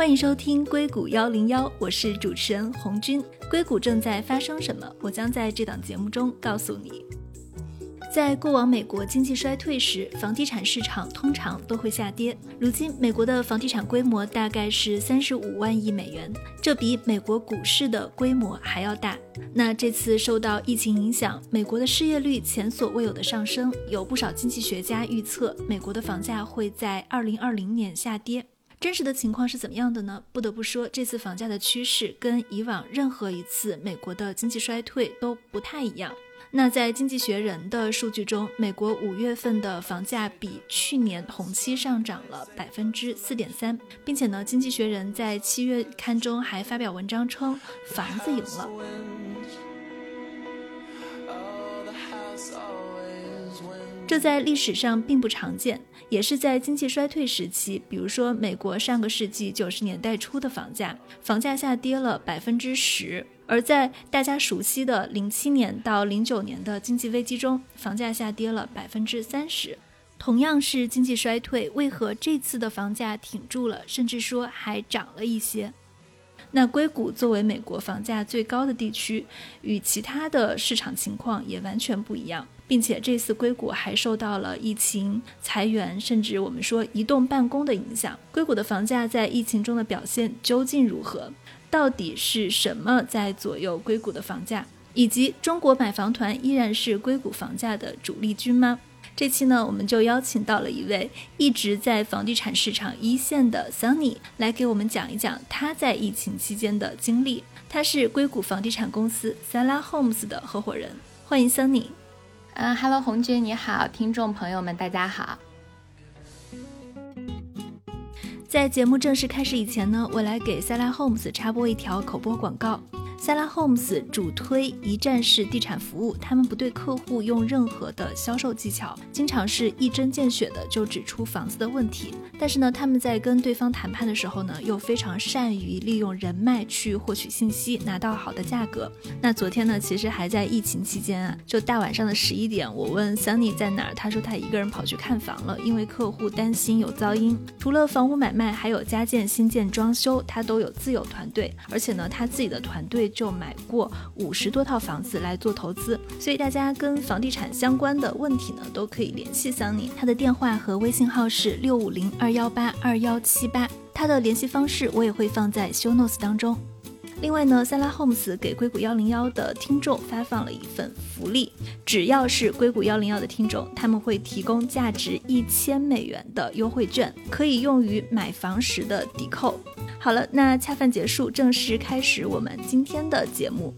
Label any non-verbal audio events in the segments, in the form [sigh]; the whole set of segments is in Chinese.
欢迎收听硅谷幺零幺，我是主持人红军。硅谷正在发生什么？我将在这档节目中告诉你。在过往美国经济衰退时，房地产市场通常都会下跌。如今，美国的房地产规模大概是三十五万亿美元，这比美国股市的规模还要大。那这次受到疫情影响，美国的失业率前所未有的上升，有不少经济学家预测，美国的房价会在二零二零年下跌。真实的情况是怎么样的呢？不得不说，这次房价的趋势跟以往任何一次美国的经济衰退都不太一样。那在经济学人的数据中，美国五月份的房价比去年同期上涨了百分之四点三，并且呢，经济学人在七月刊中还发表文章称，房子赢了。这在历史上并不常见，也是在经济衰退时期，比如说美国上个世纪九十年代初的房价，房价下跌了百分之十。而在大家熟悉的零七年到零九年的经济危机中，房价下跌了百分之三十。同样是经济衰退，为何这次的房价挺住了，甚至说还涨了一些？那硅谷作为美国房价最高的地区，与其他的市场情况也完全不一样，并且这次硅谷还受到了疫情、裁员，甚至我们说移动办公的影响。硅谷的房价在疫情中的表现究竟如何？到底是什么在左右硅谷的房价？以及中国买房团依然是硅谷房价的主力军吗？这期呢，我们就邀请到了一位一直在房地产市场一线的 Sunny 来给我们讲一讲他在疫情期间的经历。他是硅谷房地产公司 Sala Homes 的合伙人。欢迎 Sunny。嗯哈喽红军你好，听众朋友们大家好。在节目正式开始以前呢，我来给 Sala Homes 插播一条口播广告。Sala Homes 主推一站式地产服务，他们不对客户用任何的销售技巧，经常是一针见血的就指出房子的问题。但是呢，他们在跟对方谈判的时候呢，又非常善于利用人脉去获取信息，拿到好的价格。那昨天呢，其实还在疫情期间啊，就大晚上的十一点，我问 Sunny 在哪儿，他说他一个人跑去看房了，因为客户担心有噪音。除了房屋买卖，卖还有加建、新建、装修，他都有自有团队，而且呢，他自己的团队。就买过五十多套房子来做投资，所以大家跟房地产相关的问题呢，都可以联系桑尼。他的电话和微信号是六五零二幺八二幺七八，他的联系方式我也会放在 show notes 当中。另外呢，塞拉 homes 给硅谷幺零幺的听众发放了一份福利，只要是硅谷幺零幺的听众，他们会提供价值一千美元的优惠券，可以用于买房时的抵扣。好了，那恰饭结束，正式开始我们今天的节目。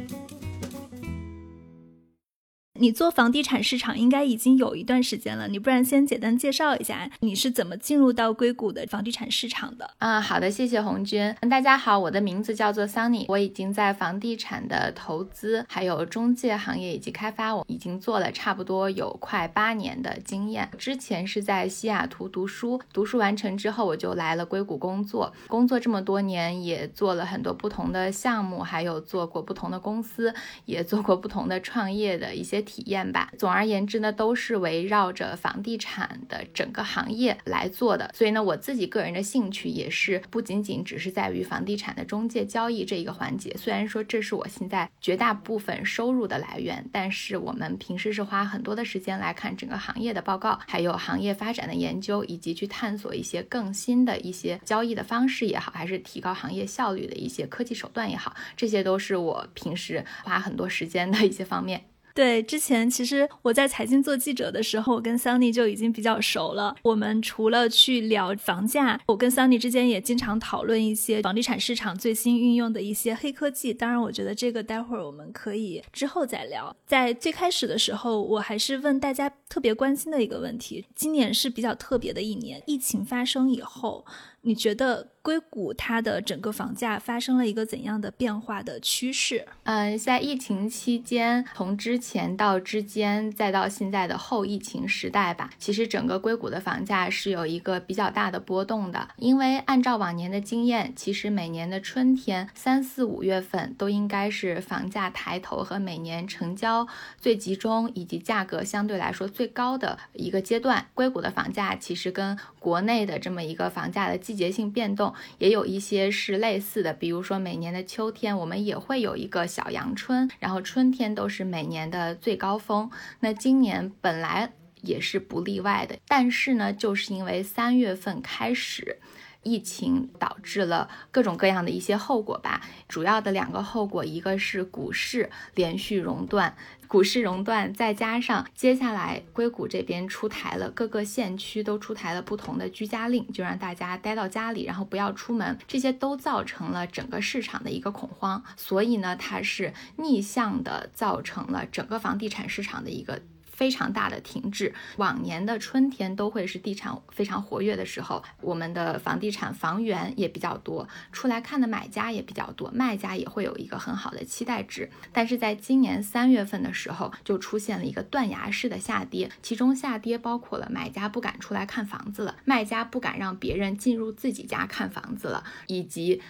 你做房地产市场应该已经有一段时间了，你不然先简单介绍一下你是怎么进入到硅谷的房地产市场的啊？好的，谢谢红军。大家好，我的名字叫做 Sunny，我已经在房地产的投资还有中介行业以及开发，我已经做了差不多有快八年的经验。之前是在西雅图读书，读书完成之后我就来了硅谷工作，工作这么多年也做了很多不同的项目，还有做过不同的公司，也做过不同的创业的一些。体验吧。总而言之呢，都是围绕着房地产的整个行业来做的。所以呢，我自己个人的兴趣也是不仅仅只是在于房地产的中介交易这一个环节。虽然说这是我现在绝大部分收入的来源，但是我们平时是花很多的时间来看整个行业的报告，还有行业发展的研究，以及去探索一些更新的一些交易的方式也好，还是提高行业效率的一些科技手段也好，这些都是我平时花很多时间的一些方面。对，之前其实我在财经做记者的时候，我跟 Sunny 就已经比较熟了。我们除了去聊房价，我跟 Sunny 之间也经常讨论一些房地产市场最新运用的一些黑科技。当然，我觉得这个待会儿我们可以之后再聊。在最开始的时候，我还是问大家特别关心的一个问题：今年是比较特别的一年，疫情发生以后。你觉得硅谷它的整个房价发生了一个怎样的变化的趋势？嗯，在疫情期间，从之前到之间，再到现在的后疫情时代吧，其实整个硅谷的房价是有一个比较大的波动的。因为按照往年的经验，其实每年的春天三四五月份都应该是房价抬头和每年成交最集中以及价格相对来说最高的一个阶段。硅谷的房价其实跟国内的这么一个房价的季节性变动，也有一些是类似的，比如说每年的秋天，我们也会有一个小阳春，然后春天都是每年的最高峰。那今年本来也是不例外的，但是呢，就是因为三月份开始。疫情导致了各种各样的一些后果吧，主要的两个后果，一个是股市连续熔断，股市熔断，再加上接下来硅谷这边出台了各个县区都出台了不同的居家令，就让大家待到家里，然后不要出门，这些都造成了整个市场的一个恐慌，所以呢，它是逆向的造成了整个房地产市场的一个。非常大的停滞，往年的春天都会是地产非常活跃的时候，我们的房地产房源也比较多，出来看的买家也比较多，卖家也会有一个很好的期待值。但是在今年三月份的时候，就出现了一个断崖式的下跌，其中下跌包括了买家不敢出来看房子了，卖家不敢让别人进入自己家看房子了，以及。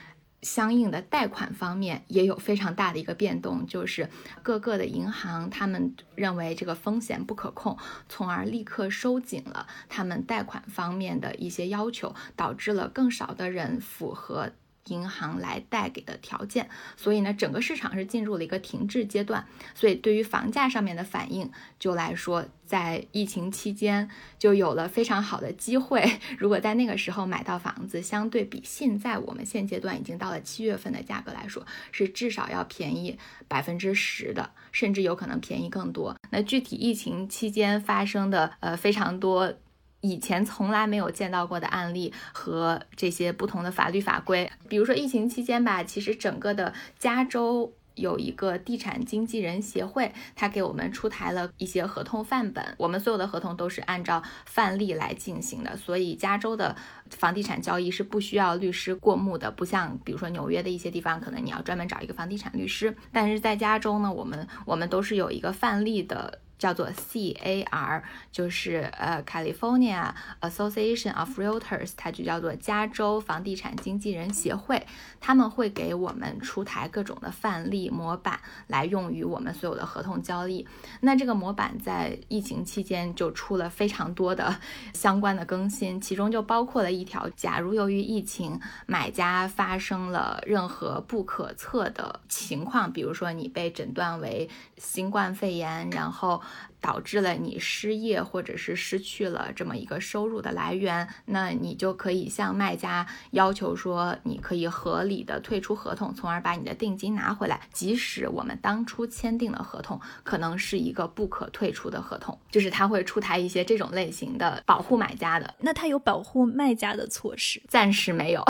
相应的贷款方面也有非常大的一个变动，就是各个的银行他们认为这个风险不可控，从而立刻收紧了他们贷款方面的一些要求，导致了更少的人符合。银行来贷给的条件，所以呢，整个市场是进入了一个停滞阶段。所以对于房价上面的反应，就来说，在疫情期间就有了非常好的机会。[laughs] 如果在那个时候买到房子，相对比现在我们现阶段已经到了七月份的价格来说，是至少要便宜百分之十的，甚至有可能便宜更多。那具体疫情期间发生的呃非常多。以前从来没有见到过的案例和这些不同的法律法规，比如说疫情期间吧，其实整个的加州有一个地产经纪人协会，他给我们出台了一些合同范本，我们所有的合同都是按照范例来进行的，所以加州的房地产交易是不需要律师过目的，不像比如说纽约的一些地方，可能你要专门找一个房地产律师，但是在加州呢，我们我们都是有一个范例的。叫做 CAR，就是呃 California Association of Realtors，它就叫做加州房地产经纪人协会，他们会给我们出台各种的范例模板来用于我们所有的合同交易。那这个模板在疫情期间就出了非常多的 [laughs] 相关的更新，其中就包括了一条：假如由于疫情，买家发生了任何不可测的情况，比如说你被诊断为新冠肺炎，然后导致了你失业，或者是失去了这么一个收入的来源，那你就可以向卖家要求说，你可以合理的退出合同，从而把你的定金拿回来。即使我们当初签订的合同可能是一个不可退出的合同，就是他会出台一些这种类型的保护买家的。那他有保护卖家的措施？暂时没有。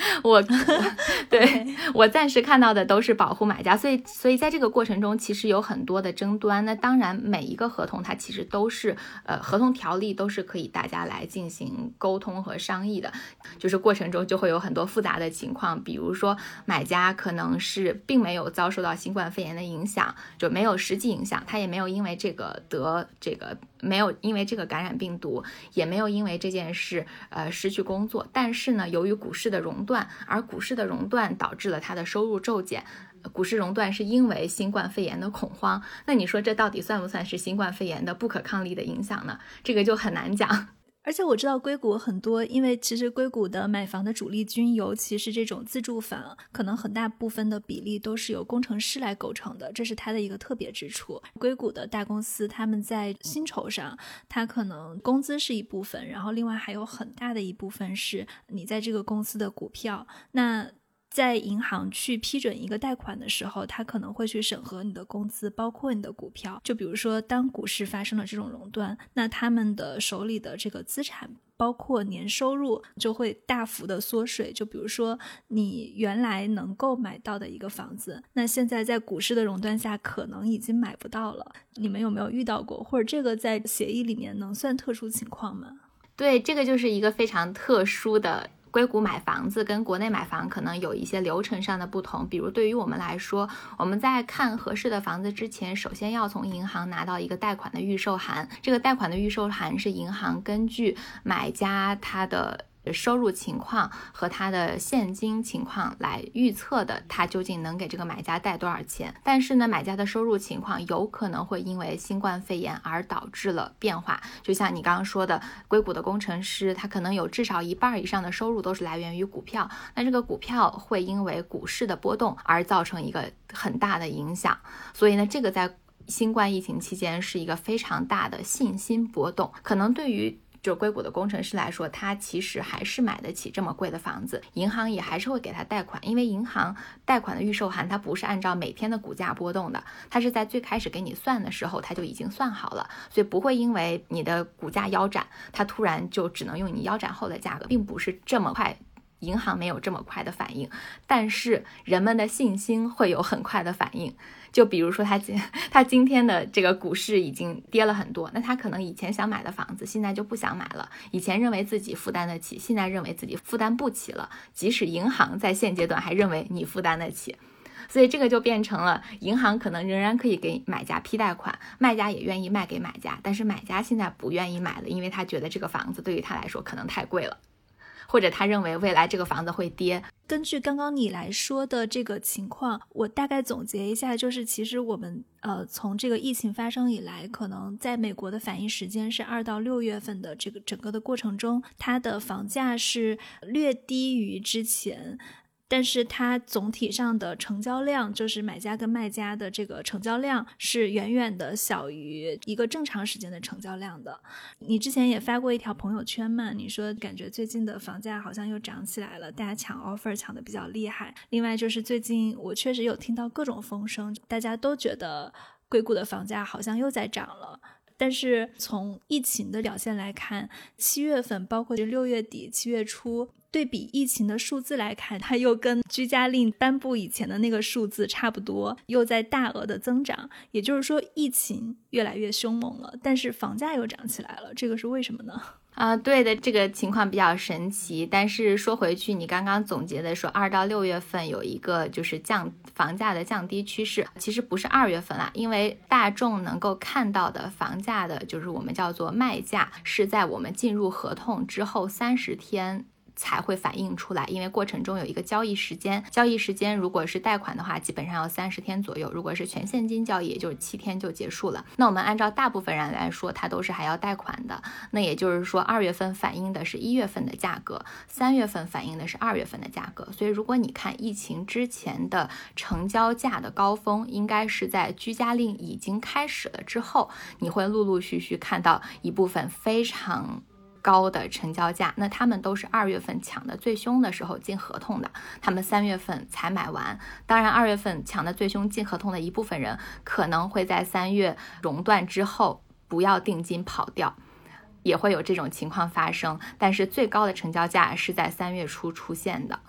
[laughs] 我 [laughs] 对我暂时看到的都是保护买家，所以所以在这个过程中，其实有很多的争端。那当然，每一个合同它其实都是呃合同条例都是可以大家来进行沟通和商议的，就是过程中就会有很多复杂的情况，比如说买家可能是并没有遭受到新冠肺炎的影响，就没有实际影响，他也没有因为这个得这个。没有因为这个感染病毒，也没有因为这件事呃失去工作，但是呢，由于股市的熔断，而股市的熔断导致了他的收入骤减。股市熔断是因为新冠肺炎的恐慌，那你说这到底算不算是新冠肺炎的不可抗力的影响呢？这个就很难讲。而且我知道硅谷很多，因为其实硅谷的买房的主力军，尤其是这种自住房，可能很大部分的比例都是由工程师来构成的，这是它的一个特别之处。硅谷的大公司，他们在薪酬上，它可能工资是一部分，然后另外还有很大的一部分是你在这个公司的股票。那在银行去批准一个贷款的时候，他可能会去审核你的工资，包括你的股票。就比如说，当股市发生了这种熔断，那他们的手里的这个资产，包括年收入，就会大幅的缩水。就比如说，你原来能够买到的一个房子，那现在在股市的熔断下，可能已经买不到了。你们有没有遇到过？或者这个在协议里面能算特殊情况吗？对，这个就是一个非常特殊的。硅谷买房子跟国内买房可能有一些流程上的不同，比如对于我们来说，我们在看合适的房子之前，首先要从银行拿到一个贷款的预售函。这个贷款的预售函是银行根据买家他的收入情况和他的现金情况来预测的，他究竟能给这个买家贷多少钱。但是呢，买家的收入情况有可能会因为新冠肺炎而导致了变化。就像你刚刚说的，硅谷的工程师，他可能有至少一半以上的收入都是来源于股票。那这个股票会因为股市的波动而造成一个很大的影响。所以呢，这个在新冠疫情期间是一个非常大的信心波动，可能对于。就硅谷的工程师来说，他其实还是买得起这么贵的房子，银行也还是会给他贷款，因为银行贷款的预售函它不是按照每天的股价波动的，它是在最开始给你算的时候它就已经算好了，所以不会因为你的股价腰斩，它突然就只能用你腰斩后的价格，并不是这么快。银行没有这么快的反应，但是人们的信心会有很快的反应。就比如说，他今 [laughs] 他今天的这个股市已经跌了很多，那他可能以前想买的房子，现在就不想买了。以前认为自己负担得起，现在认为自己负担不起了。即使银行在现阶段还认为你负担得起，所以这个就变成了银行可能仍然可以给买家批贷款，卖家也愿意卖给买家，但是买家现在不愿意买了，因为他觉得这个房子对于他来说可能太贵了。或者他认为未来这个房子会跌。根据刚刚你来说的这个情况，我大概总结一下，就是其实我们呃从这个疫情发生以来，可能在美国的反应时间是二到六月份的这个整个的过程中，它的房价是略低于之前。但是它总体上的成交量，就是买家跟卖家的这个成交量是远远的小于一个正常时间的成交量的。你之前也发过一条朋友圈嘛？你说感觉最近的房价好像又涨起来了，大家抢 offer 抢的比较厉害。另外就是最近我确实有听到各种风声，大家都觉得硅谷的房价好像又在涨了。但是从疫情的表现来看，七月份包括六月底七月初。对比疫情的数字来看，它又跟居家令颁布以前的那个数字差不多，又在大额的增长。也就是说，疫情越来越凶猛了，但是房价又涨起来了，这个是为什么呢？[laughs] 啊，对的，这个情况比较神奇。但是说回去，你刚刚总结的说，二到六月份有一个就是降房价的降低趋势，其实不是二月份啦，因为大众能够看到的房价的，就是我们叫做卖价，是在我们进入合同之后三十天。才会反映出来，因为过程中有一个交易时间，交易时间如果是贷款的话，基本上要三十天左右；如果是全现金交易，也就是七天就结束了。那我们按照大部分人来说，他都是还要贷款的。那也就是说，二月份反映的是一月份的价格，三月份反映的是二月份的价格。所以，如果你看疫情之前的成交价的高峰，应该是在居家令已经开始了之后，你会陆陆续续看到一部分非常。高的成交价，那他们都是二月份抢的最凶的时候进合同的，他们三月份才买完。当然，二月份抢的最凶进合同的一部分人，可能会在三月熔断之后不要定金跑掉，也会有这种情况发生。但是最高的成交价是在三月初出现的。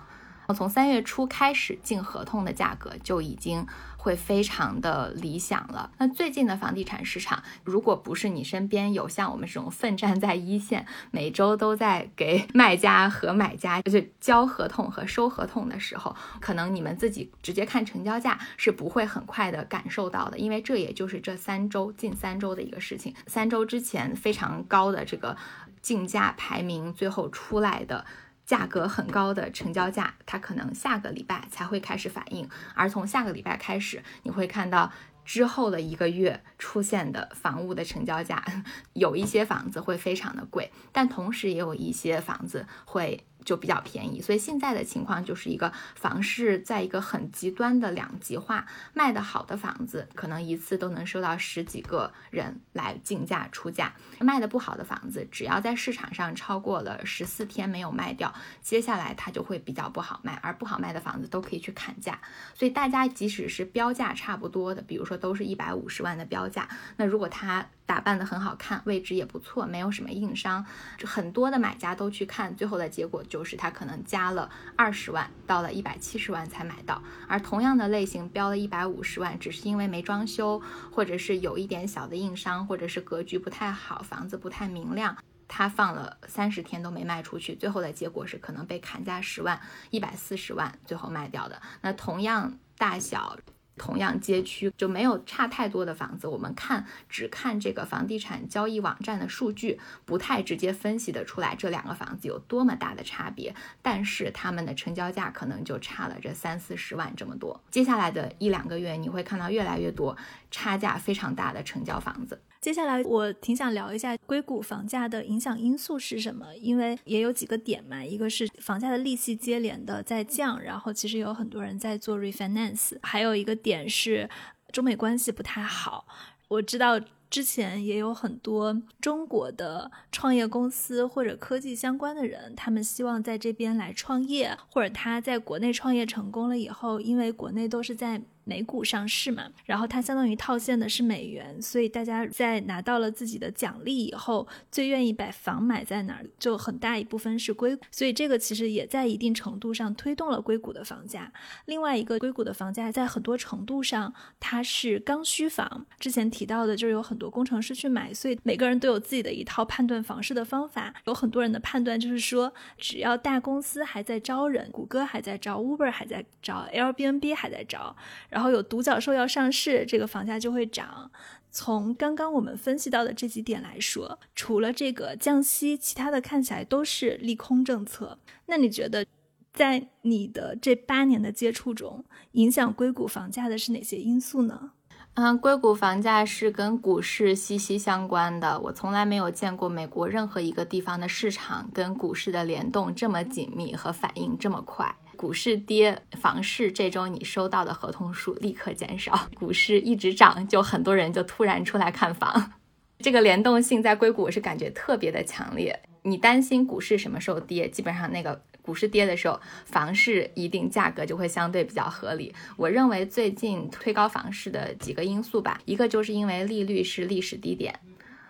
从三月初开始进合同的价格就已经会非常的理想了。那最近的房地产市场，如果不是你身边有像我们这种奋战在一线，每周都在给 [laughs] 卖家和买家就交合同和收合同的时候，可能你们自己直接看成交价是不会很快的感受到的，因为这也就是这三周近三周的一个事情。三周之前非常高的这个竞价排名，最后出来的。价格很高的成交价，它可能下个礼拜才会开始反应，而从下个礼拜开始，你会看到之后的一个月出现的房屋的成交价，[laughs] 有一些房子会非常的贵，但同时也有一些房子会。就比较便宜，所以现在的情况就是一个房市在一个很极端的两极化，卖得好的房子可能一次都能收到十几个人来竞价出价，卖的不好的房子，只要在市场上超过了十四天没有卖掉，接下来它就会比较不好卖，而不好卖的房子都可以去砍价，所以大家即使是标价差不多的，比如说都是一百五十万的标价，那如果它打扮的很好看，位置也不错，没有什么硬伤，很多的买家都去看，最后的结果就是他可能加了二十万，到了一百七十万才买到。而同样的类型标了一百五十万，只是因为没装修，或者是有一点小的硬伤，或者是格局不太好，房子不太明亮，他放了三十天都没卖出去，最后的结果是可能被砍价十万，一百四十万最后卖掉的。那同样大小。同样街区就没有差太多的房子，我们看只看这个房地产交易网站的数据，不太直接分析得出来这两个房子有多么大的差别。但是他们的成交价可能就差了这三四十万这么多。接下来的一两个月，你会看到越来越多差价非常大的成交房子。接下来我挺想聊一下硅谷房价的影响因素是什么，因为也有几个点嘛，一个是房价的利息接连的在降，然后其实有很多人在做 refinance，还有一个点是中美关系不太好。我知道之前也有很多中国的创业公司或者科技相关的人，他们希望在这边来创业，或者他在国内创业成功了以后，因为国内都是在。美股上市嘛，然后它相当于套现的是美元，所以大家在拿到了自己的奖励以后，最愿意把房买在哪儿，就很大一部分是硅谷，所以这个其实也在一定程度上推动了硅谷的房价。另外一个，硅谷的房价在很多程度上它是刚需房，之前提到的就是有很多工程师去买，所以每个人都有自己的一套判断房市的方法。有很多人的判断就是说，只要大公司还在招人，谷歌还在招，Uber 还在招，Airbnb 还在招。然后有独角兽要上市，这个房价就会涨。从刚刚我们分析到的这几点来说，除了这个降息，其他的看起来都是利空政策。那你觉得，在你的这八年的接触中，影响硅谷房价的是哪些因素呢？嗯，硅谷房价是跟股市息息相关的。我从来没有见过美国任何一个地方的市场跟股市的联动这么紧密和反应这么快。股市跌，房市这周你收到的合同数立刻减少；[laughs] 股市一直涨，就很多人就突然出来看房。[laughs] 这个联动性在硅谷是感觉特别的强烈。你担心股市什么时候跌，基本上那个股市跌的时候，房市一定价格就会相对比较合理。我认为最近推高房市的几个因素吧，一个就是因为利率是历史低点，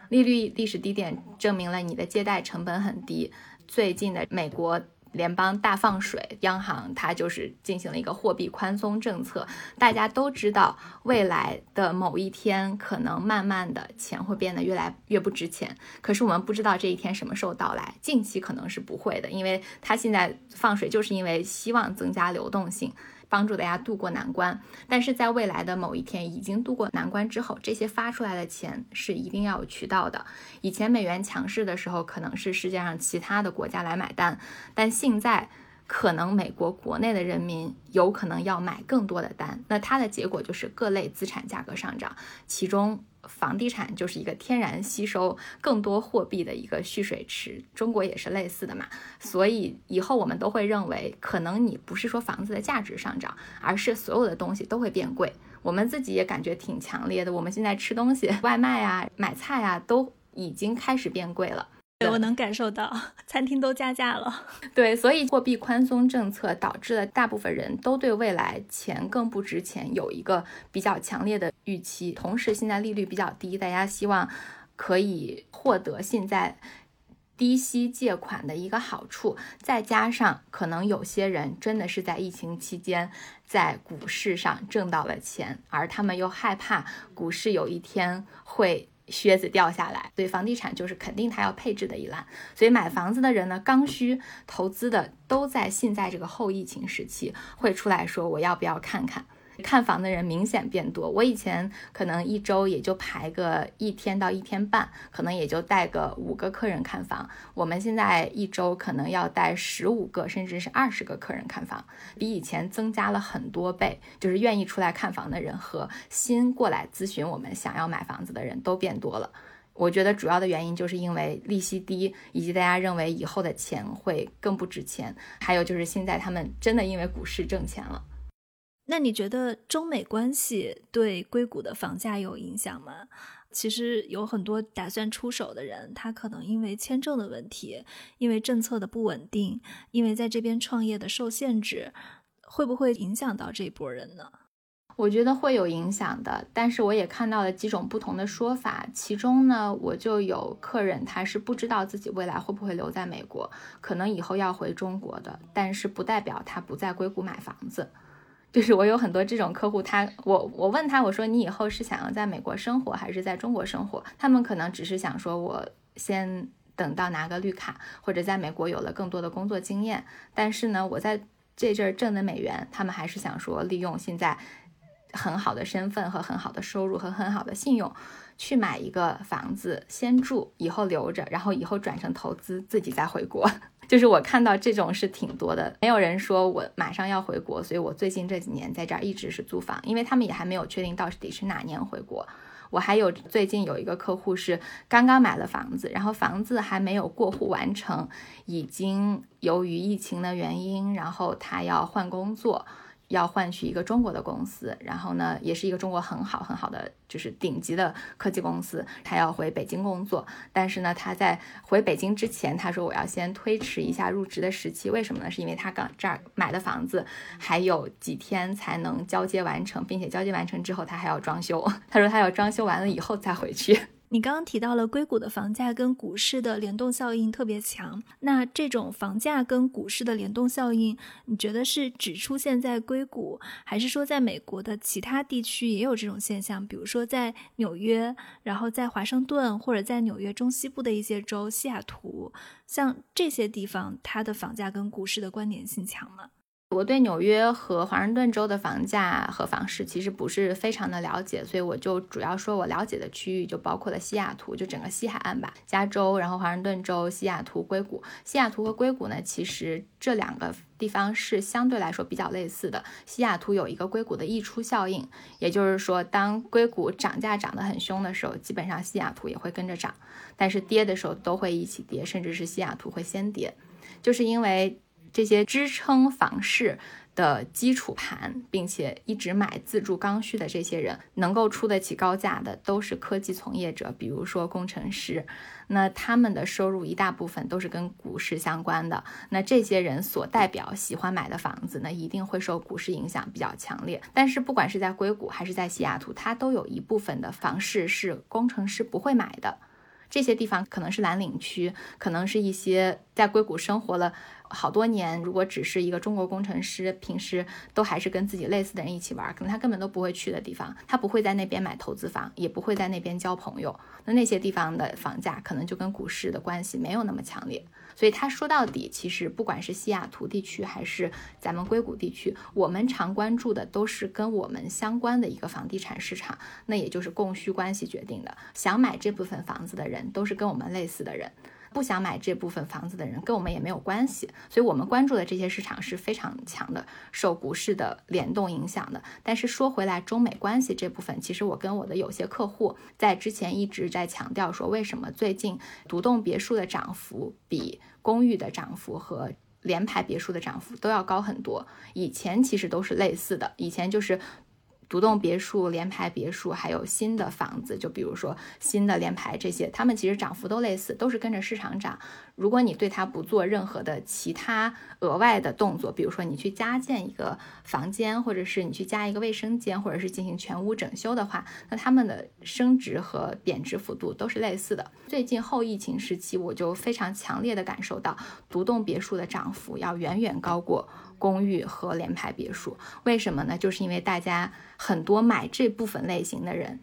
利率历史低点证明了你的借贷成本很低。最近的美国。联邦大放水，央行它就是进行了一个货币宽松政策。大家都知道，未来的某一天，可能慢慢的钱会变得越来越不值钱。可是我们不知道这一天什么时候到来，近期可能是不会的，因为它现在放水就是因为希望增加流动性。帮助大家渡过难关，但是在未来的某一天已经渡过难关之后，这些发出来的钱是一定要有渠道的。以前美元强势的时候，可能是世界上其他的国家来买单，但现在可能美国国内的人民有可能要买更多的单，那它的结果就是各类资产价格上涨，其中。房地产就是一个天然吸收更多货币的一个蓄水池，中国也是类似的嘛。所以以后我们都会认为，可能你不是说房子的价值上涨，而是所有的东西都会变贵。我们自己也感觉挺强烈的，我们现在吃东西、[laughs] 外卖啊、买菜啊，都已经开始变贵了。对，我能感受到，[laughs] 餐厅都加价了。[laughs] 对，所以货币宽松政策导致了大部分人都对未来钱更不值钱有一个比较强烈的预期。同时，现在利率比较低，大家希望可以获得现在低息借款的一个好处。再加上可能有些人真的是在疫情期间在股市上挣到了钱，而他们又害怕股市有一天会。靴子掉下来，所以房地产就是肯定它要配置的一栏。所以买房子的人呢，刚需投资的都在现在这个后疫情时期会出来说，我要不要看看。看房的人明显变多，我以前可能一周也就排个一天到一天半，可能也就带个五个客人看房。我们现在一周可能要带十五个，甚至是二十个客人看房，比以前增加了很多倍。就是愿意出来看房的人和新过来咨询我们想要买房子的人都变多了。我觉得主要的原因就是因为利息低，以及大家认为以后的钱会更不值钱，还有就是现在他们真的因为股市挣钱了。那你觉得中美关系对硅谷的房价有影响吗？其实有很多打算出手的人，他可能因为签证的问题，因为政策的不稳定，因为在这边创业的受限制，会不会影响到这一波人呢？我觉得会有影响的，但是我也看到了几种不同的说法。其中呢，我就有客人他是不知道自己未来会不会留在美国，可能以后要回中国的，但是不代表他不在硅谷买房子。就是我有很多这种客户，他我我问他，我说你以后是想要在美国生活还是在中国生活？他们可能只是想说，我先等到拿个绿卡，或者在美国有了更多的工作经验。但是呢，我在这阵儿挣的美元，他们还是想说利用现在很好的身份和很好的收入和很好的信用，去买一个房子先住，以后留着，然后以后转成投资，自己再回国。就是我看到这种是挺多的，没有人说我马上要回国，所以我最近这几年在这儿一直是租房，因为他们也还没有确定到底是哪年回国。我还有最近有一个客户是刚刚买了房子，然后房子还没有过户完成，已经由于疫情的原因，然后他要换工作。要换取一个中国的公司，然后呢，也是一个中国很好很好的，就是顶级的科技公司。他要回北京工作，但是呢，他在回北京之前，他说我要先推迟一下入职的时期。为什么呢？是因为他刚这儿买的房子还有几天才能交接完成，并且交接完成之后他还要装修。[laughs] 他说他要装修完了以后再回去。你刚刚提到了硅谷的房价跟股市的联动效应特别强，那这种房价跟股市的联动效应，你觉得是只出现在硅谷，还是说在美国的其他地区也有这种现象？比如说在纽约，然后在华盛顿，或者在纽约中西部的一些州，西雅图，像这些地方，它的房价跟股市的关联性强吗？我对纽约和华盛顿州的房价和房市其实不是非常的了解，所以我就主要说我了解的区域就包括了西雅图，就整个西海岸吧，加州，然后华盛顿州、西雅图、硅谷。西雅图和硅谷呢，其实这两个地方是相对来说比较类似的。西雅图有一个硅谷的溢出效应，也就是说，当硅谷涨价涨得很凶的时候，基本上西雅图也会跟着涨，但是跌的时候都会一起跌，甚至是西雅图会先跌，就是因为。这些支撑房市的基础盘，并且一直买自住刚需的这些人，能够出得起高价的，都是科技从业者，比如说工程师。那他们的收入一大部分都是跟股市相关的。那这些人所代表喜欢买的房子呢，一定会受股市影响比较强烈。但是不管是在硅谷还是在西雅图，它都有一部分的房市是工程师不会买的。这些地方可能是蓝领区，可能是一些在硅谷生活了。好多年，如果只是一个中国工程师，平时都还是跟自己类似的人一起玩，可能他根本都不会去的地方，他不会在那边买投资房，也不会在那边交朋友。那那些地方的房价可能就跟股市的关系没有那么强烈。所以他说到底，其实不管是西雅图地区还是咱们硅谷地区，我们常关注的都是跟我们相关的一个房地产市场，那也就是供需关系决定的。想买这部分房子的人，都是跟我们类似的人。不想买这部分房子的人跟我们也没有关系，所以我们关注的这些市场是非常强的，受股市的联动影响的。但是说回来，中美关系这部分，其实我跟我的有些客户在之前一直在强调说，为什么最近独栋别墅的涨幅比公寓的涨幅和联排别墅的涨幅都要高很多？以前其实都是类似的，以前就是。独栋别墅、联排别墅，还有新的房子，就比如说新的联排这些，它们其实涨幅都类似，都是跟着市场涨。如果你对它不做任何的其他额外的动作，比如说你去加建一个房间，或者是你去加一个卫生间，或者是进行全屋整修的话，那它们的升值和贬值幅度都是类似的。最近后疫情时期，我就非常强烈的感受到独栋别墅的涨幅要远远高过。公寓和联排别墅，为什么呢？就是因为大家很多买这部分类型的人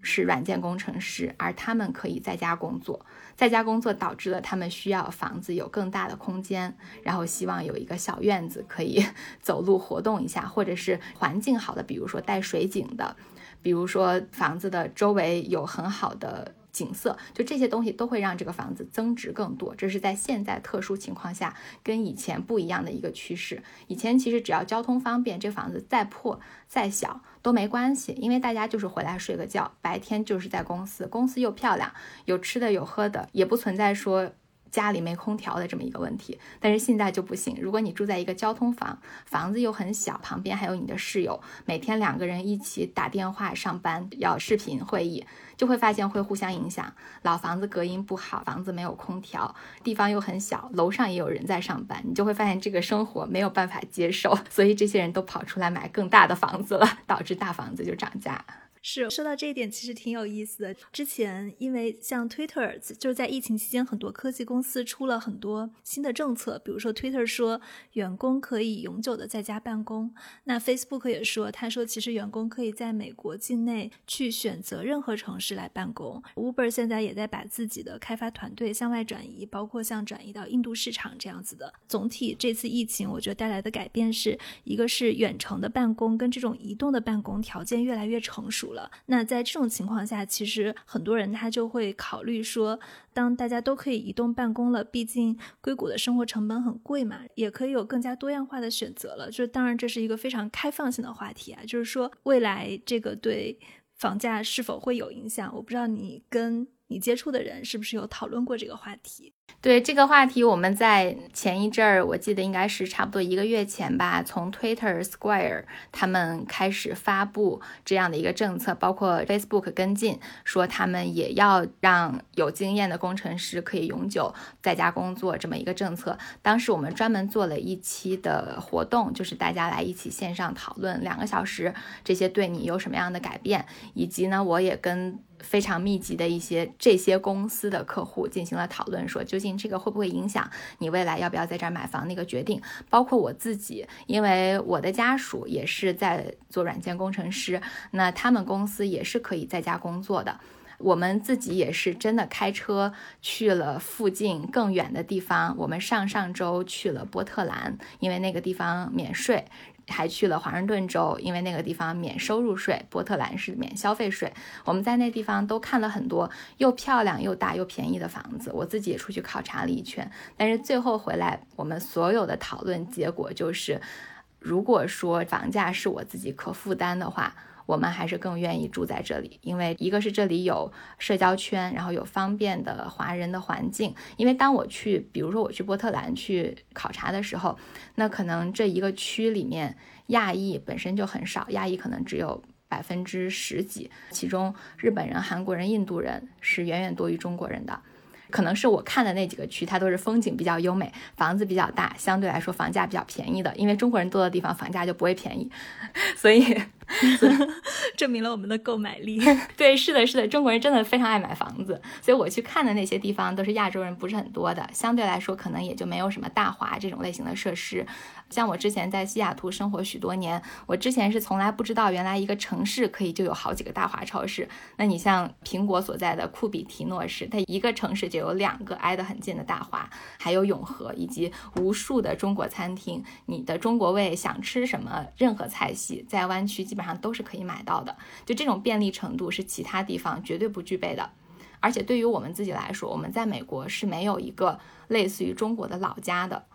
是软件工程师，而他们可以在家工作，在家工作导致了他们需要房子有更大的空间，然后希望有一个小院子可以 [laughs] 走路活动一下，或者是环境好的，比如说带水景的，比如说房子的周围有很好的。景色就这些东西都会让这个房子增值更多，这是在现在特殊情况下跟以前不一样的一个趋势。以前其实只要交通方便，这房子再破再小都没关系，因为大家就是回来睡个觉，白天就是在公司，公司又漂亮，有吃的有喝的，也不存在说。家里没空调的这么一个问题，但是现在就不行。如果你住在一个交通房，房子又很小，旁边还有你的室友，每天两个人一起打电话上班，要视频会议，就会发现会互相影响。老房子隔音不好，房子没有空调，地方又很小，楼上也有人在上班，你就会发现这个生活没有办法接受，所以这些人都跑出来买更大的房子了，导致大房子就涨价。是说到这一点，其实挺有意思的。之前因为像 Twitter，就是在疫情期间，很多科技公司出了很多新的政策，比如说 Twitter 说员工可以永久的在家办公，那 Facebook 也说，他说其实员工可以在美国境内去选择任何城市来办公。Uber 现在也在把自己的开发团队向外转移，包括像转移到印度市场这样子的。总体这次疫情，我觉得带来的改变是一个是远程的办公跟这种移动的办公条件越来越成熟。了，那在这种情况下，其实很多人他就会考虑说，当大家都可以移动办公了，毕竟硅谷的生活成本很贵嘛，也可以有更加多样化的选择了。就当然这是一个非常开放性的话题啊，就是说未来这个对房价是否会有影响，我不知道你跟你接触的人是不是有讨论过这个话题。对这个话题，我们在前一阵儿，我记得应该是差不多一个月前吧，从 Twitter、Square 他们开始发布这样的一个政策，包括 Facebook 跟进，说他们也要让有经验的工程师可以永久在家工作这么一个政策。当时我们专门做了一期的活动，就是大家来一起线上讨论两个小时，这些对你有什么样的改变，以及呢，我也跟非常密集的一些这些公司的客户进行了讨论，说究竟这个会不会影响你未来要不要在这儿买房那个决定？包括我自己，因为我的家属也是在做软件工程师，那他们公司也是可以在家工作的。我们自己也是真的开车去了附近更远的地方。我们上上周去了波特兰，因为那个地方免税。还去了华盛顿州，因为那个地方免收入税，波特兰是免消费税。我们在那地方都看了很多又漂亮又大又便宜的房子，我自己也出去考察了一圈。但是最后回来，我们所有的讨论结果就是，如果说房价是我自己可负担的话。我们还是更愿意住在这里，因为一个是这里有社交圈，然后有方便的华人的环境。因为当我去，比如说我去波特兰去考察的时候，那可能这一个区里面亚裔本身就很少，亚裔可能只有百分之十几，其中日本人、韩国人、印度人是远远多于中国人的。可能是我看的那几个区，它都是风景比较优美，房子比较大，相对来说房价比较便宜的。因为中国人多的地方，房价就不会便宜，所以。[laughs] 证明了我们的购买力。[laughs] 对，是的，是的，中国人真的非常爱买房子，所以我去看的那些地方都是亚洲人不是很多的，相对来说可能也就没有什么大华这种类型的设施。像我之前在西雅图生活许多年，我之前是从来不知道原来一个城市可以就有好几个大华超市。那你像苹果所在的库比提诺市，它一个城市就有两个挨得很近的大华，还有永和以及无数的中国餐厅。你的中国胃想吃什么，任何菜系在湾区。基本上都是可以买到的，就这种便利程度是其他地方绝对不具备的。而且对于我们自己来说，我们在美国是没有一个类似于中国的老家的。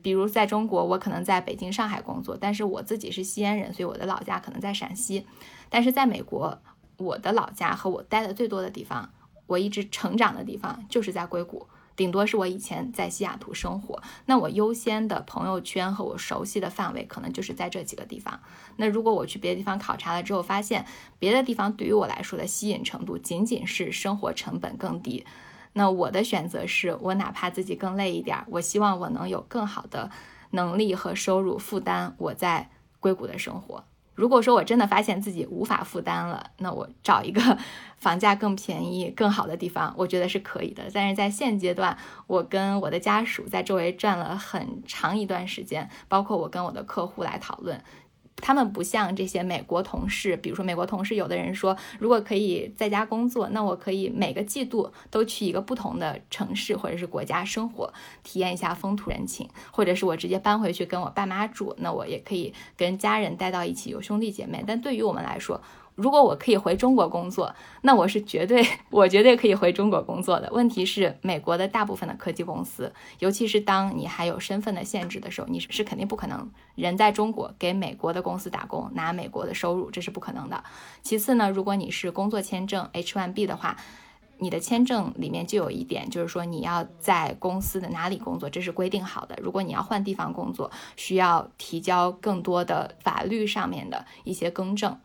比如在中国，我可能在北京、上海工作，但是我自己是西安人，所以我的老家可能在陕西。但是在美国，我的老家和我待的最多的地方，我一直成长的地方就是在硅谷。顶多是我以前在西雅图生活，那我优先的朋友圈和我熟悉的范围可能就是在这几个地方。那如果我去别的地方考察了之后，发现别的地方对于我来说的吸引程度仅仅是生活成本更低，那我的选择是我哪怕自己更累一点，我希望我能有更好的能力和收入负担我在硅谷的生活。如果说我真的发现自己无法负担了，那我找一个房价更便宜、更好的地方，我觉得是可以的。但是在现阶段，我跟我的家属在周围转了很长一段时间，包括我跟我的客户来讨论。他们不像这些美国同事，比如说美国同事，有的人说，如果可以在家工作，那我可以每个季度都去一个不同的城市或者是国家生活，体验一下风土人情，或者是我直接搬回去跟我爸妈住，那我也可以跟家人待到一起，有兄弟姐妹。但对于我们来说，如果我可以回中国工作，那我是绝对，[laughs] 我绝对可以回中国工作的。问题是，美国的大部分的科技公司，尤其是当你还有身份的限制的时候，你是肯定不可能人在中国给美国的公司打工拿美国的收入，这是不可能的。其次呢，如果你是工作签证 H1B 的话，你的签证里面就有一点，就是说你要在公司的哪里工作，这是规定好的。如果你要换地方工作，需要提交更多的法律上面的一些更正。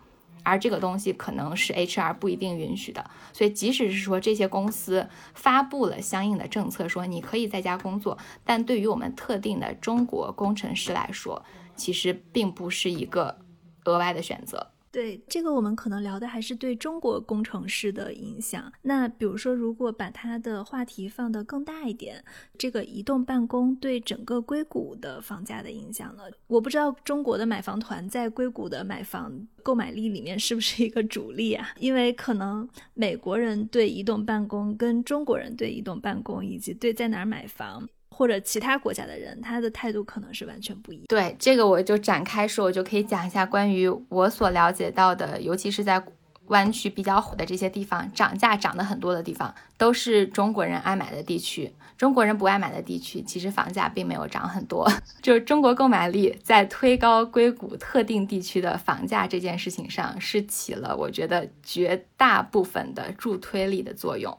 而这个东西可能是 HR 不一定允许的，所以即使是说这些公司发布了相应的政策，说你可以在家工作，但对于我们特定的中国工程师来说，其实并不是一个额外的选择。对这个，我们可能聊的还是对中国工程师的影响。那比如说，如果把它的话题放得更大一点，这个移动办公对整个硅谷的房价的影响呢？我不知道中国的买房团在硅谷的买房购买力里面是不是一个主力啊？因为可能美国人对移动办公跟中国人对移动办公以及对在哪儿买房。或者其他国家的人，他的态度可能是完全不一样。对这个，我就展开说，我就可以讲一下关于我所了解到的，尤其是在湾区比较火的这些地方，涨价涨得很多的地方，都是中国人爱买的地区。中国人不爱买的地区，其实房价并没有涨很多。[laughs] 就是中国购买力在推高硅谷特定地区的房价这件事情上，是起了我觉得绝大部分的助推力的作用。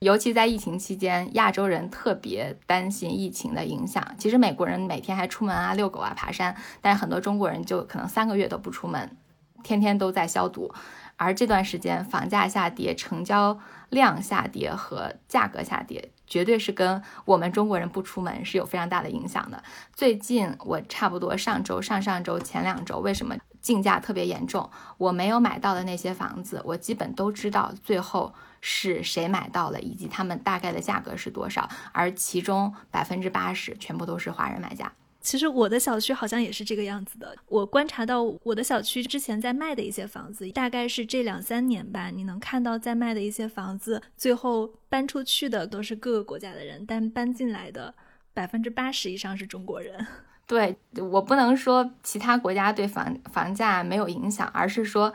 尤其在疫情期间，亚洲人特别担心疫情的影响。其实美国人每天还出门啊、遛狗啊、爬山，但是很多中国人就可能三个月都不出门，天天都在消毒。而这段时间房价下跌、成交量下跌和价格下跌，绝对是跟我们中国人不出门是有非常大的影响的。最近我差不多上周、上上周、前两周，为什么竞价特别严重？我没有买到的那些房子，我基本都知道最后。是谁买到了，以及他们大概的价格是多少？而其中百分之八十全部都是华人买家。其实我的小区好像也是这个样子的。我观察到我的小区之前在卖的一些房子，大概是这两三年吧，你能看到在卖的一些房子，最后搬出去的都是各个国家的人，但搬进来的百分之八十以上是中国人。[laughs] 对我不能说其他国家对房房价没有影响，而是说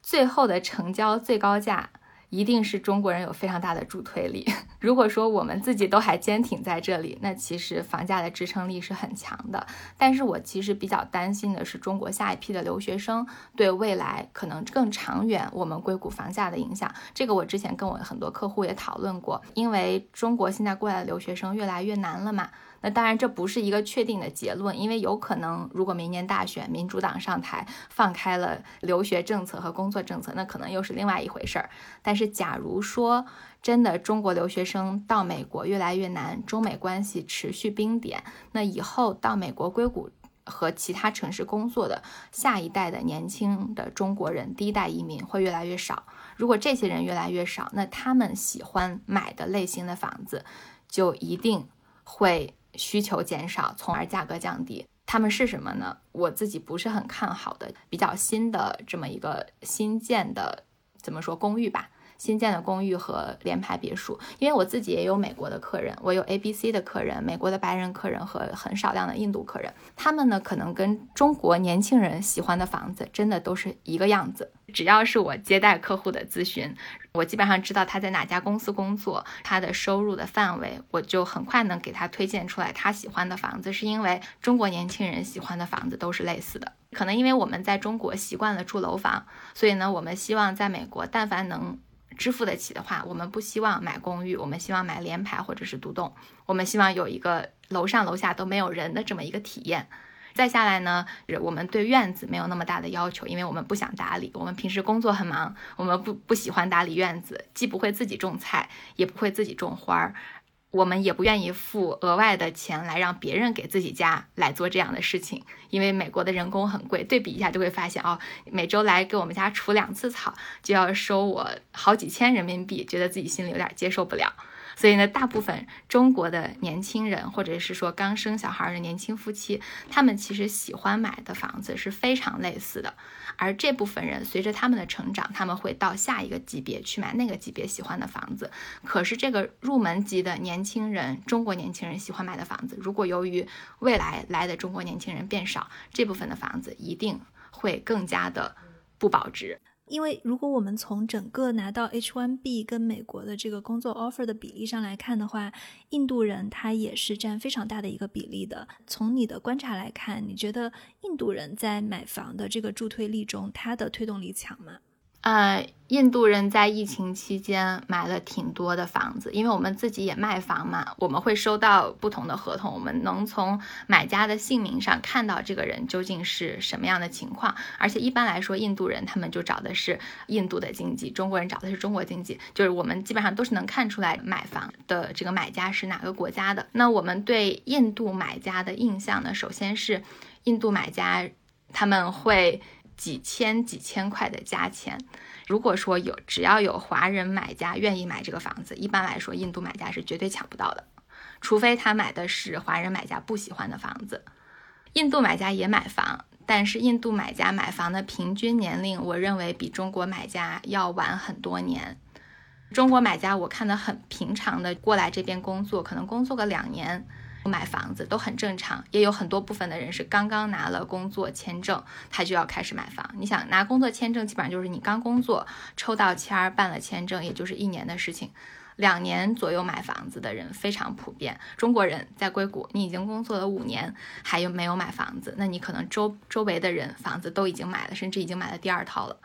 最后的成交最高价。一定是中国人有非常大的助推力。[laughs] 如果说我们自己都还坚挺在这里，那其实房价的支撑力是很强的。但是我其实比较担心的是中国下一批的留学生对未来可能更长远我们硅谷房价的影响。这个我之前跟我很多客户也讨论过，因为中国现在过来的留学生越来越难了嘛。那当然，这不是一个确定的结论，因为有可能，如果明年大选民主党上台，放开了留学政策和工作政策，那可能又是另外一回事儿。但是，假如说真的中国留学生到美国越来越难，中美关系持续冰点，那以后到美国硅谷和其他城市工作的下一代的年轻的中国人，第一代移民会越来越少。如果这些人越来越少，那他们喜欢买的类型的房子就一定会。需求减少，从而价格降低。他们是什么呢？我自己不是很看好的，比较新的这么一个新建的，怎么说公寓吧？新建的公寓和联排别墅。因为我自己也有美国的客人，我有 A、B、C 的客人，美国的白人客人和很少量的印度客人。他们呢，可能跟中国年轻人喜欢的房子真的都是一个样子。只要是我接待客户的咨询。我基本上知道他在哪家公司工作，他的收入的范围，我就很快能给他推荐出来他喜欢的房子。是因为中国年轻人喜欢的房子都是类似的，可能因为我们在中国习惯了住楼房，所以呢，我们希望在美国，但凡能支付得起的话，我们不希望买公寓，我们希望买联排或者是独栋，我们希望有一个楼上楼下都没有人的这么一个体验。再下来呢，我们对院子没有那么大的要求，因为我们不想打理。我们平时工作很忙，我们不不喜欢打理院子，既不会自己种菜，也不会自己种花儿，我们也不愿意付额外的钱来让别人给自己家来做这样的事情，因为美国的人工很贵。对比一下就会发现，哦，每周来给我们家除两次草就要收我好几千人民币，觉得自己心里有点接受不了。所以呢，大部分中国的年轻人，或者是说刚生小孩的年轻夫妻，他们其实喜欢买的房子是非常类似的。而这部分人随着他们的成长，他们会到下一个级别去买那个级别喜欢的房子。可是这个入门级的年轻人，中国年轻人喜欢买的房子，如果由于未来来的中国年轻人变少，这部分的房子一定会更加的不保值。因为如果我们从整个拿到 H1B 跟美国的这个工作 offer 的比例上来看的话，印度人他也是占非常大的一个比例的。从你的观察来看，你觉得印度人在买房的这个助推力中，他的推动力强吗？呃，印度人在疫情期间买了挺多的房子，因为我们自己也卖房嘛，我们会收到不同的合同，我们能从买家的姓名上看到这个人究竟是什么样的情况。而且一般来说，印度人他们就找的是印度的经济，中国人找的是中国经济，就是我们基本上都是能看出来买房的这个买家是哪个国家的。那我们对印度买家的印象呢，首先是印度买家他们会。几千几千块的价钱。如果说有只要有华人买家愿意买这个房子，一般来说印度买家是绝对抢不到的，除非他买的是华人买家不喜欢的房子。印度买家也买房，但是印度买家买房的平均年龄，我认为比中国买家要晚很多年。中国买家我看的很平常的过来这边工作，可能工作个两年买房子都很正常。也有很多部分的人是刚刚拿了工作签证，他就要开始买房。你想拿工作签证，基本上就是你刚工作抽到签儿办了签证，也就是一年的事情。两年左右买房子的人非常普遍。中国人在硅谷，你已经工作了五年，还有没有买房子？那你可能周周围的人房子都已经买了，甚至已经买了第二套了。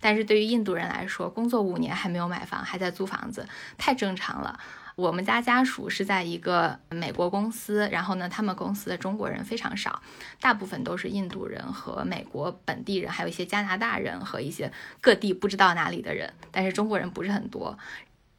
但是对于印度人来说，工作五年还没有买房，还在租房子，太正常了。我们家家属是在一个美国公司，然后呢，他们公司的中国人非常少，大部分都是印度人和美国本地人，还有一些加拿大人和一些各地不知道哪里的人，但是中国人不是很多。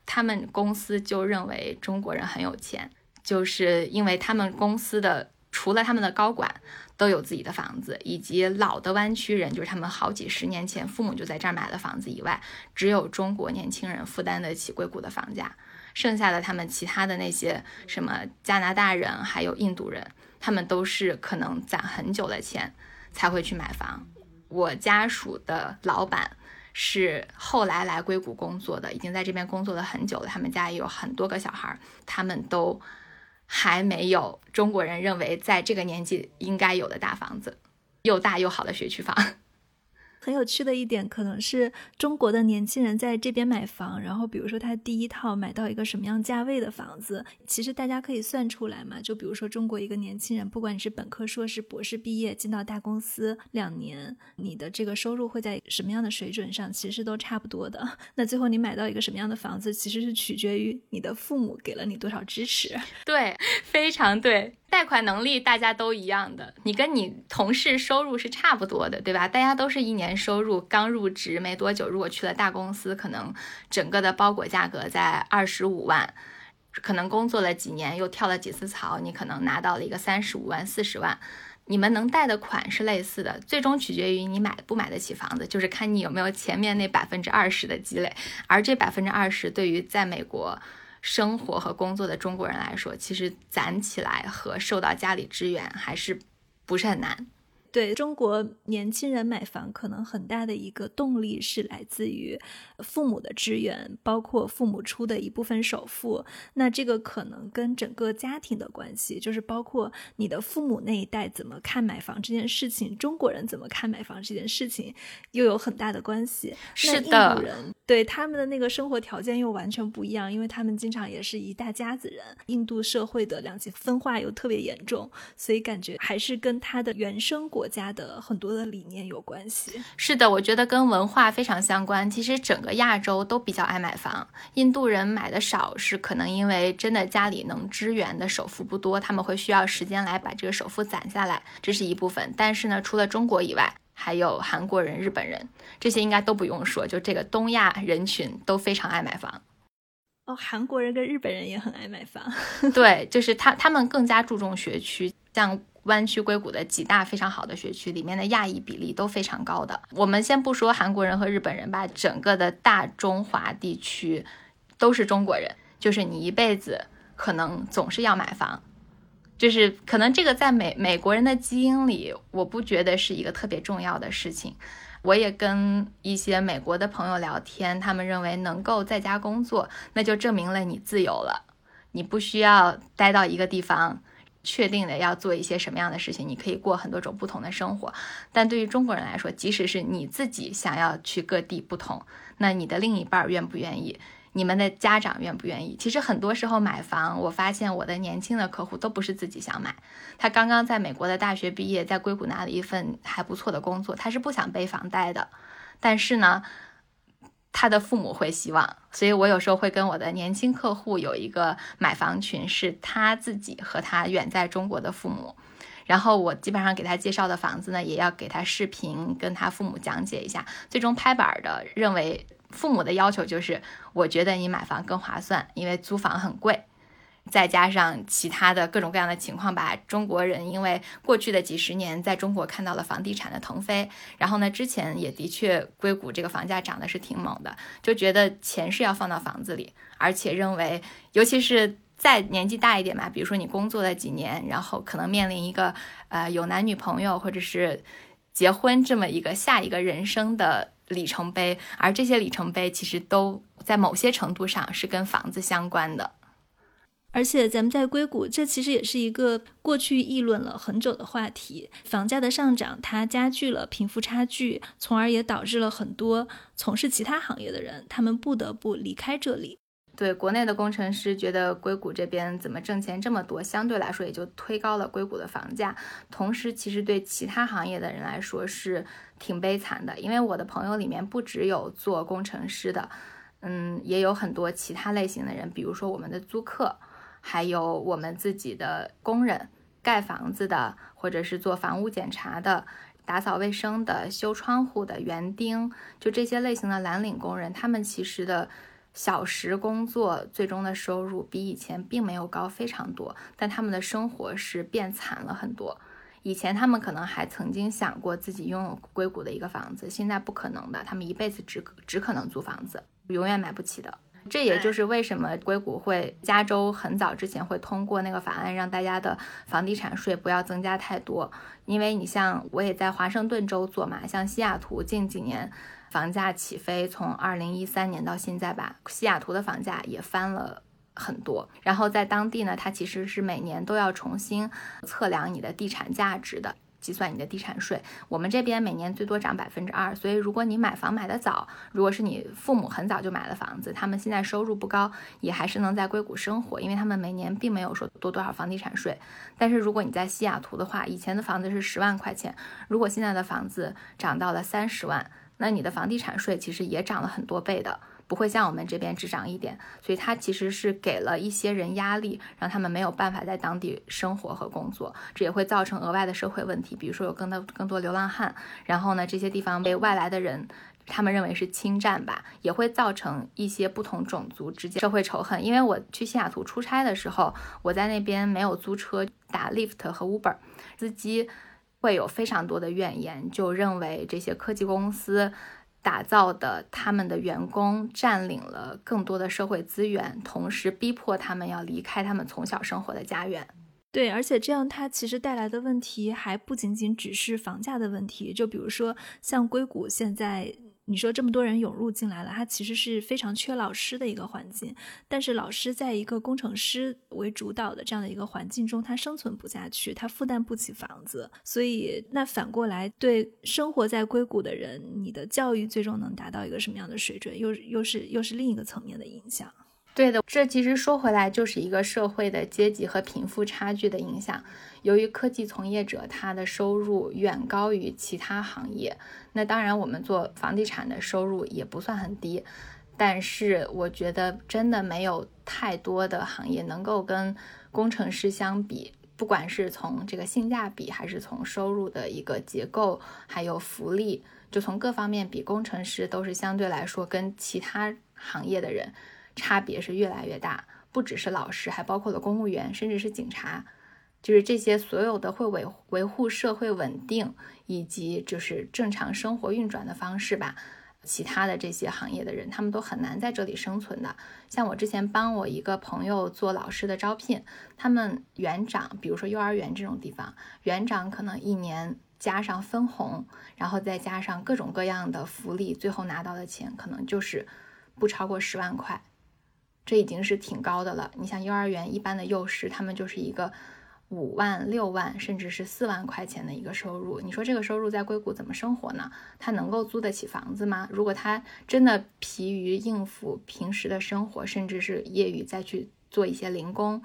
他们公司就认为中国人很有钱，就是因为他们公司的除了他们的高管。都有自己的房子，以及老的湾区人，就是他们好几十年前父母就在这儿买了房子以外，只有中国年轻人负担得起硅谷的房价，剩下的他们其他的那些什么加拿大人，还有印度人，他们都是可能攒很久的钱才会去买房。我家属的老板是后来来硅谷工作的，已经在这边工作了很久了，他们家也有很多个小孩，他们都。还没有中国人认为在这个年纪应该有的大房子，又大又好的学区房。很有趣的一点，可能是中国的年轻人在这边买房，然后比如说他第一套买到一个什么样价位的房子，其实大家可以算出来嘛。就比如说中国一个年轻人，不管你是本科、硕士、博士毕业进到大公司两年，你的这个收入会在什么样的水准上，其实都差不多的。那最后你买到一个什么样的房子，其实是取决于你的父母给了你多少支持。[laughs] 对，非常对。贷款能力大家都一样的，你跟你同事收入是差不多的，对吧？大家都是一年收入刚入职没多久，如果去了大公司，可能整个的包裹价格在二十五万，可能工作了几年又跳了几次槽，你可能拿到了一个三十五万、四十万。你们能贷的款是类似的，最终取决于你买不买得起房子，就是看你有没有前面那百分之二十的积累，而这百分之二十对于在美国。生活和工作的中国人来说，其实攒起来和受到家里支援还是不是很难。对中国年轻人买房，可能很大的一个动力是来自于父母的支援，包括父母出的一部分首付。那这个可能跟整个家庭的关系，就是包括你的父母那一代怎么看买房这件事情，中国人怎么看买房这件事情，又有很大的关系。是的，印度人对他们的那个生活条件又完全不一样，因为他们经常也是一大家子人。印度社会的两极分化又特别严重，所以感觉还是跟他的原生国。国家的很多的理念有关系，是的，我觉得跟文化非常相关。其实整个亚洲都比较爱买房，印度人买的少，是可能因为真的家里能支援的首付不多，他们会需要时间来把这个首付攒下来，这是一部分。但是呢，除了中国以外，还有韩国人、日本人，这些应该都不用说，就这个东亚人群都非常爱买房。哦，韩国人跟日本人也很爱买房，对，就是他他们更加注重学区，像。湾区硅谷的几大非常好的学区里面的亚裔比例都非常高的。我们先不说韩国人和日本人吧，整个的大中华地区都是中国人。就是你一辈子可能总是要买房，就是可能这个在美美国人的基因里，我不觉得是一个特别重要的事情。我也跟一些美国的朋友聊天，他们认为能够在家工作，那就证明了你自由了，你不需要待到一个地方。确定的要做一些什么样的事情，你可以过很多种不同的生活。但对于中国人来说，即使是你自己想要去各地不同，那你的另一半愿不愿意？你们的家长愿不愿意？其实很多时候买房，我发现我的年轻的客户都不是自己想买，他刚刚在美国的大学毕业，在硅谷拿了一份还不错的工作，他是不想背房贷的。但是呢。他的父母会希望，所以我有时候会跟我的年轻客户有一个买房群，是他自己和他远在中国的父母，然后我基本上给他介绍的房子呢，也要给他视频，跟他父母讲解一下，最终拍板的认为父母的要求就是，我觉得你买房更划算，因为租房很贵，再加上其他的各种各样的情况吧，中国人因为过去的几十年在中国看到了房地产的腾飞，然后呢，之前也的确硅谷这个房价涨的是挺猛的，就觉得钱是要放到房子里，而且认为，尤其是再年纪大一点嘛，比如说你工作了几年，然后可能面临一个呃有男女朋友或者是结婚这么一个下一个人生的里程碑，而这些里程碑其实都在某些程度上是跟房子相关的。而且咱们在硅谷，这其实也是一个过去议论了很久的话题。房价的上涨，它加剧了贫富差距，从而也导致了很多从事其他行业的人，他们不得不离开这里。对国内的工程师觉得硅谷这边怎么挣钱这么多，相对来说也就推高了硅谷的房价。同时，其实对其他行业的人来说是挺悲惨的，因为我的朋友里面不只有做工程师的，嗯，也有很多其他类型的人，比如说我们的租客。还有我们自己的工人，盖房子的，或者是做房屋检查的、打扫卫生的、修窗户的园丁，就这些类型的蓝领工人，他们其实的小时工作最终的收入比以前并没有高非常多，但他们的生活是变惨了很多。以前他们可能还曾经想过自己拥有硅谷的一个房子，现在不可能的，他们一辈子只只可能租房子，永远买不起的。这也就是为什么硅谷会，加州很早之前会通过那个法案，让大家的房地产税不要增加太多。因为你像我也在华盛顿州做嘛，像西雅图近几年房价起飞，从二零一三年到现在吧，西雅图的房价也翻了很多。然后在当地呢，它其实是每年都要重新测量你的地产价值的。计算你的地产税，我们这边每年最多涨百分之二，所以如果你买房买的早，如果是你父母很早就买了房子，他们现在收入不高，也还是能在硅谷生活，因为他们每年并没有说多多少房地产税。但是如果你在西雅图的话，以前的房子是十万块钱，如果现在的房子涨到了三十万，那你的房地产税其实也涨了很多倍的。不会像我们这边只涨一点，所以它其实是给了一些人压力，让他们没有办法在当地生活和工作，这也会造成额外的社会问题，比如说有更多更多流浪汉，然后呢，这些地方被外来的人，他们认为是侵占吧，也会造成一些不同种族之间社会仇恨。因为我去西雅图出差的时候，我在那边没有租车，打 Lyft 和 Uber，司机会有非常多的怨言，就认为这些科技公司。打造的他们的员工占领了更多的社会资源，同时逼迫他们要离开他们从小生活的家园。对，而且这样它其实带来的问题还不仅仅只是房价的问题，就比如说像硅谷现在。你说这么多人涌入进来了，它其实是非常缺老师的一个环境。但是老师在一个工程师为主导的这样的一个环境中，他生存不下去，他负担不起房子。所以那反过来，对生活在硅谷的人，你的教育最终能达到一个什么样的水准，又又是又是另一个层面的影响。对的，这其实说回来就是一个社会的阶级和贫富差距的影响。由于科技从业者他的收入远高于其他行业，那当然我们做房地产的收入也不算很低，但是我觉得真的没有太多的行业能够跟工程师相比，不管是从这个性价比，还是从收入的一个结构，还有福利，就从各方面比，工程师都是相对来说跟其他行业的人差别是越来越大，不只是老师，还包括了公务员，甚至是警察。就是这些所有的会维维护社会稳定以及就是正常生活运转的方式吧，其他的这些行业的人，他们都很难在这里生存的。像我之前帮我一个朋友做老师的招聘，他们园长，比如说幼儿园这种地方，园长可能一年加上分红，然后再加上各种各样的福利，最后拿到的钱可能就是不超过十万块，这已经是挺高的了。你像幼儿园一般的幼师，他们就是一个。五万、六万，甚至是四万块钱的一个收入，你说这个收入在硅谷怎么生活呢？他能够租得起房子吗？如果他真的疲于应付平时的生活，甚至是业余再去做一些零工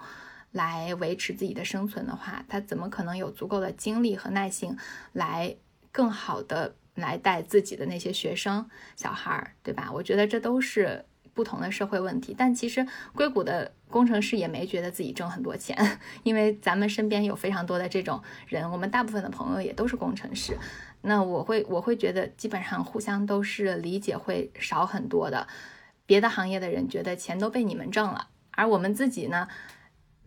来维持自己的生存的话，他怎么可能有足够的精力和耐性来更好的来带自己的那些学生小孩儿，对吧？我觉得这都是。不同的社会问题，但其实硅谷的工程师也没觉得自己挣很多钱，[laughs] 因为咱们身边有非常多的这种人，我们大部分的朋友也都是工程师。那我会我会觉得基本上互相都是理解会少很多的。别的行业的人觉得钱都被你们挣了，而我们自己呢，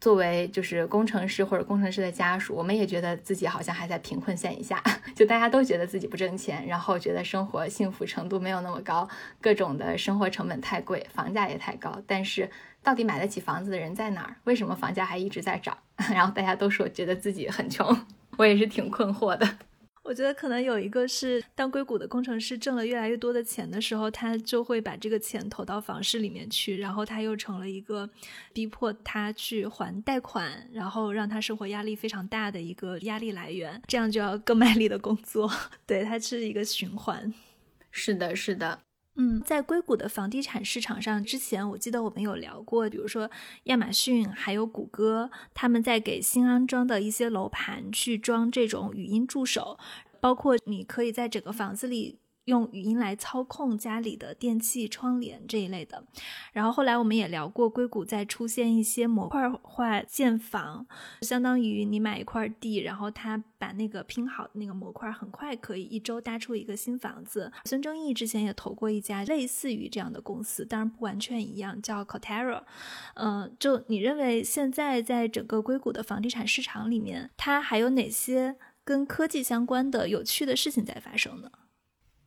作为就是工程师或者工程师的家属，我们也觉得自己好像还在贫困线以下，[laughs] 就大家都觉得自己不挣钱，然后觉得生活幸福程度没有那么高，各种的生活成本太贵，房价也太高。但是到底买得起房子的人在哪儿？为什么房价还一直在涨？[laughs] 然后大家都说觉得自己很穷，[laughs] 我也是挺困惑的。我觉得可能有一个是，当硅谷的工程师挣了越来越多的钱的时候，他就会把这个钱投到房市里面去，然后他又成了一个逼迫他去还贷款，然后让他生活压力非常大的一个压力来源，这样就要更卖力的工作。[laughs] 对，它是一个循环。是的，是的。嗯，在硅谷的房地产市场上，之前我记得我们有聊过，比如说亚马逊还有谷歌，他们在给新安装的一些楼盘去装这种语音助手，包括你可以在整个房子里。用语音来操控家里的电器、窗帘这一类的。然后后来我们也聊过，硅谷在出现一些模块化建房，相当于你买一块地，然后他把那个拼好那个模块，很快可以一周搭出一个新房子。孙正义之前也投过一家类似于这样的公司，当然不完全一样，叫 Cotera。嗯，就你认为现在在整个硅谷的房地产市场里面，它还有哪些跟科技相关的有趣的事情在发生呢？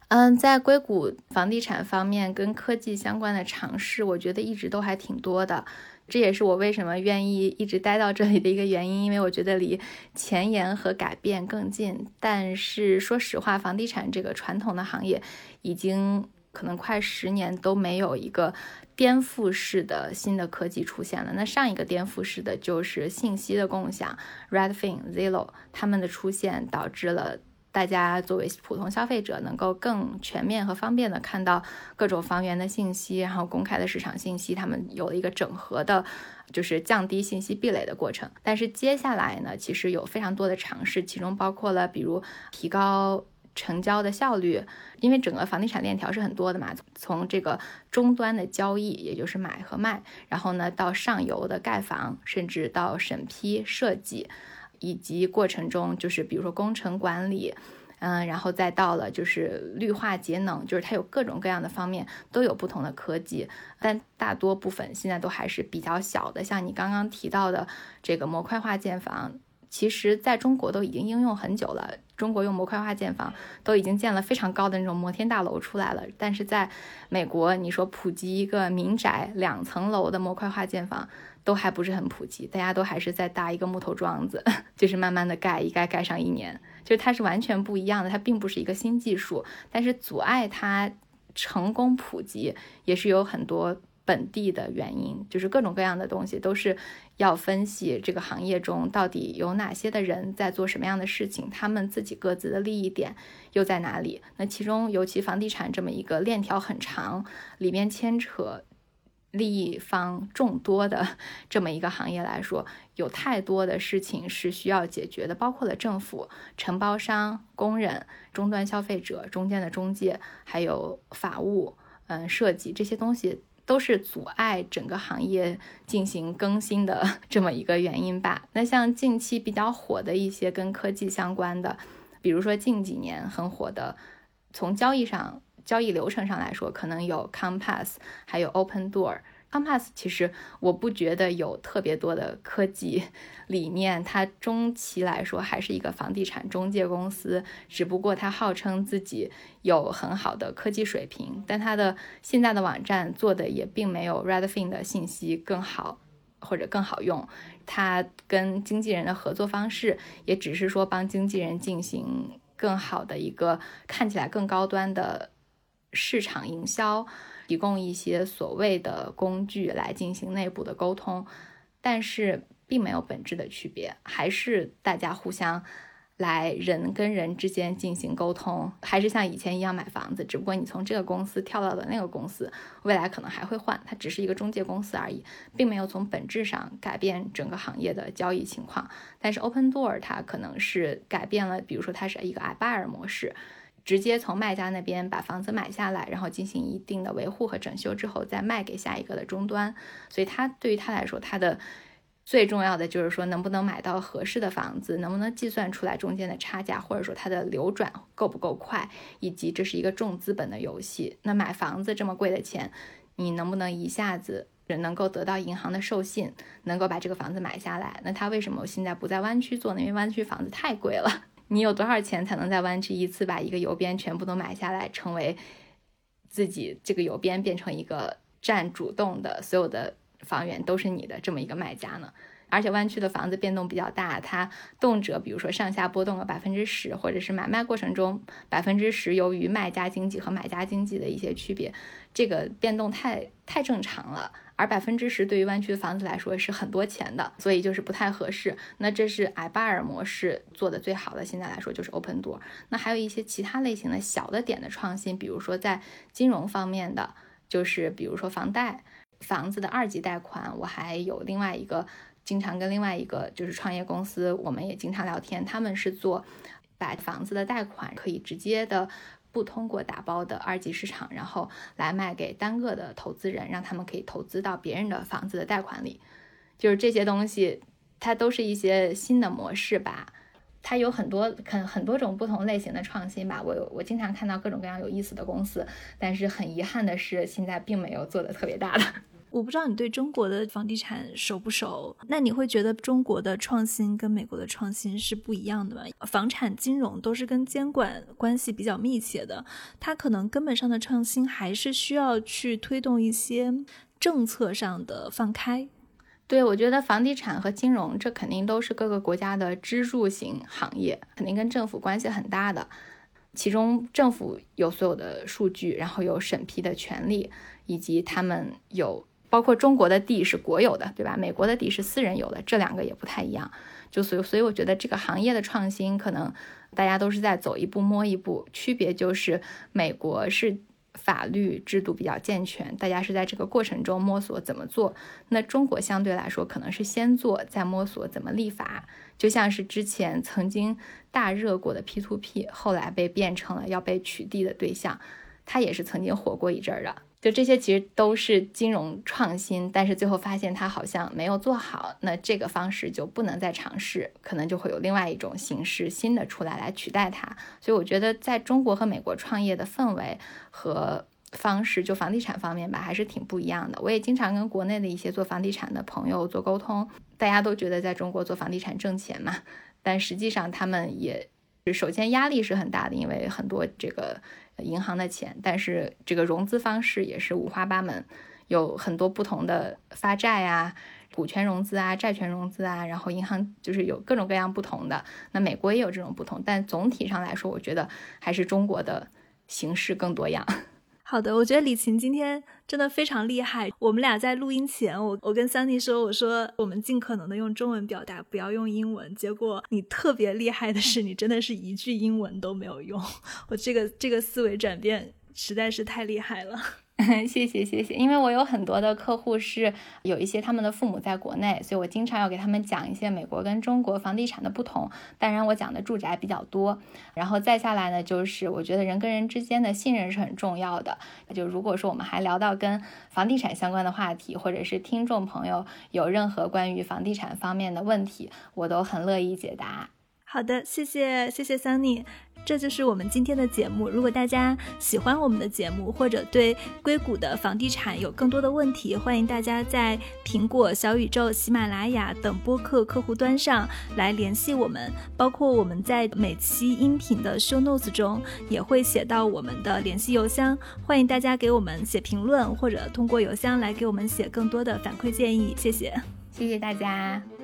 嗯，在硅谷房地产方面，跟科技相关的尝试，我觉得一直都还挺多的。这也是我为什么愿意一直待到这里的一个原因，因为我觉得离前沿和改变更近。但是说实话，房地产这个传统的行业，已经可能快十年都没有一个颠覆式的新的科技出现了。那上一个颠覆式的就是信息的共享，Redfin、Zillow 他们的出现导致了。大家作为普通消费者，能够更全面和方便的看到各种房源的信息，然后公开的市场信息，他们有了一个整合的，就是降低信息壁垒的过程。但是接下来呢，其实有非常多的尝试，其中包括了比如提高成交的效率，因为整个房地产链条是很多的嘛，从这个终端的交易，也就是买和卖，然后呢到上游的盖房，甚至到审批设计。以及过程中，就是比如说工程管理，嗯，然后再到了就是绿化节能，就是它有各种各样的方面都有不同的科技，但大多部分现在都还是比较小的。像你刚刚提到的这个模块化建房，其实在中国都已经应用很久了。中国用模块化建房都已经建了非常高的那种摩天大楼出来了，但是在美国，你说普及一个民宅两层楼的模块化建房。都还不是很普及，大家都还是在搭一个木头桩子，[laughs] 就是慢慢的盖，一盖盖上一年，就是它是完全不一样的，它并不是一个新技术，但是阻碍它成功普及也是有很多本地的原因，就是各种各样的东西都是要分析这个行业中到底有哪些的人在做什么样的事情，他们自己各自的利益点又在哪里？那其中尤其房地产这么一个链条很长，里面牵扯。利益方众多的 [laughs] 这么一个行业来说，有太多的事情是需要解决的，包括了政府、承包商、工人、终端消费者、中间的中介，还有法务、嗯设计这些东西，都是阻碍整个行业进行更新的 [laughs] 这么一个原因吧。那像近期比较火的一些跟科技相关的，比如说近几年很火的，从交易上。交易流程上来说，可能有 Compass，还有 Open Door。Compass 其实我不觉得有特别多的科技理念，它中期来说还是一个房地产中介公司，只不过它号称自己有很好的科技水平，但它的现在的网站做的也并没有 Redfin 的信息更好或者更好用。它跟经纪人的合作方式也只是说帮经纪人进行更好的一个看起来更高端的。市场营销提供一些所谓的工具来进行内部的沟通，但是并没有本质的区别，还是大家互相来人跟人之间进行沟通，还是像以前一样买房子，只不过你从这个公司跳到了那个公司，未来可能还会换，它只是一个中介公司而已，并没有从本质上改变整个行业的交易情况。但是 Open Door 它可能是改变了，比如说它是一个 iBuyer 模式。直接从卖家那边把房子买下来，然后进行一定的维护和整修之后，再卖给下一个的终端。所以，他对于他来说，他的最重要的就是说，能不能买到合适的房子，能不能计算出来中间的差价，或者说它的流转够不够快，以及这是一个重资本的游戏。那买房子这么贵的钱，你能不能一下子人能够得到银行的授信，能够把这个房子买下来。那他为什么现在不在湾区做呢？因为湾区房子太贵了。你有多少钱才能在湾区一次把一个邮编全部都买下来，成为自己这个邮编变成一个占主动的，所有的房源都是你的这么一个卖家呢？而且湾区的房子变动比较大，它动辄比如说上下波动个百分之十，或者是买卖过程中百分之十，由于卖家经济和买家经济的一些区别，这个变动太太正常了。而百分之十对于湾区的房子来说是很多钱的，所以就是不太合适。那这是埃巴尔模式做的最好的，现在来说就是 Open Door。那还有一些其他类型的小的点的创新，比如说在金融方面的，就是比如说房贷、房子的二级贷款，我还有另外一个。经常跟另外一个就是创业公司，我们也经常聊天。他们是做把房子的贷款可以直接的不通过打包的二级市场，然后来卖给单个的投资人，让他们可以投资到别人的房子的贷款里。就是这些东西，它都是一些新的模式吧。它有很多很很多种不同类型的创新吧。我我经常看到各种各样有意思的公司，但是很遗憾的是，现在并没有做的特别大的。我不知道你对中国的房地产熟不熟？那你会觉得中国的创新跟美国的创新是不一样的吗？房产金融都是跟监管关系比较密切的，它可能根本上的创新还是需要去推动一些政策上的放开。对，我觉得房地产和金融这肯定都是各个国家的支柱型行业，肯定跟政府关系很大的。其中政府有所有的数据，然后有审批的权利，以及他们有。包括中国的地是国有的，对吧？美国的地是私人有的，这两个也不太一样。就所以，所以我觉得这个行业的创新，可能大家都是在走一步摸一步。区别就是，美国是法律制度比较健全，大家是在这个过程中摸索怎么做。那中国相对来说，可能是先做，再摸索怎么立法。就像是之前曾经大热过的 P2P，后来被变成了要被取缔的对象，它也是曾经火过一阵儿的。就这些其实都是金融创新，但是最后发现它好像没有做好，那这个方式就不能再尝试，可能就会有另外一种形式新的出来来取代它。所以我觉得在中国和美国创业的氛围和方式，就房地产方面吧，还是挺不一样的。我也经常跟国内的一些做房地产的朋友做沟通，大家都觉得在中国做房地产挣钱嘛，但实际上他们也首先压力是很大的，因为很多这个。银行的钱，但是这个融资方式也是五花八门，有很多不同的发债啊、股权融资啊、债权融资啊，然后银行就是有各种各样不同的。那美国也有这种不同，但总体上来说，我觉得还是中国的形式更多样。好的，我觉得李琴今天真的非常厉害。我们俩在录音前，我我跟 Sunny 说，我说我们尽可能的用中文表达，不要用英文。结果你特别厉害的是，你真的是一句英文都没有用。[laughs] 我这个这个思维转变实在是太厉害了。[laughs] 谢谢谢谢，因为我有很多的客户是有一些他们的父母在国内，所以我经常要给他们讲一些美国跟中国房地产的不同。当然，我讲的住宅比较多，然后再下来呢，就是我觉得人跟人之间的信任是很重要的。就如果说我们还聊到跟房地产相关的话题，或者是听众朋友有任何关于房地产方面的问题，我都很乐意解答。好的，谢谢谢谢 Sunny。这就是我们今天的节目。如果大家喜欢我们的节目，或者对硅谷的房地产有更多的问题，欢迎大家在苹果、小宇宙、喜马拉雅等播客客户端上来联系我们。包括我们在每期音频的 show notes 中也会写到我们的联系邮箱，欢迎大家给我们写评论，或者通过邮箱来给我们写更多的反馈建议。谢谢，谢谢大家。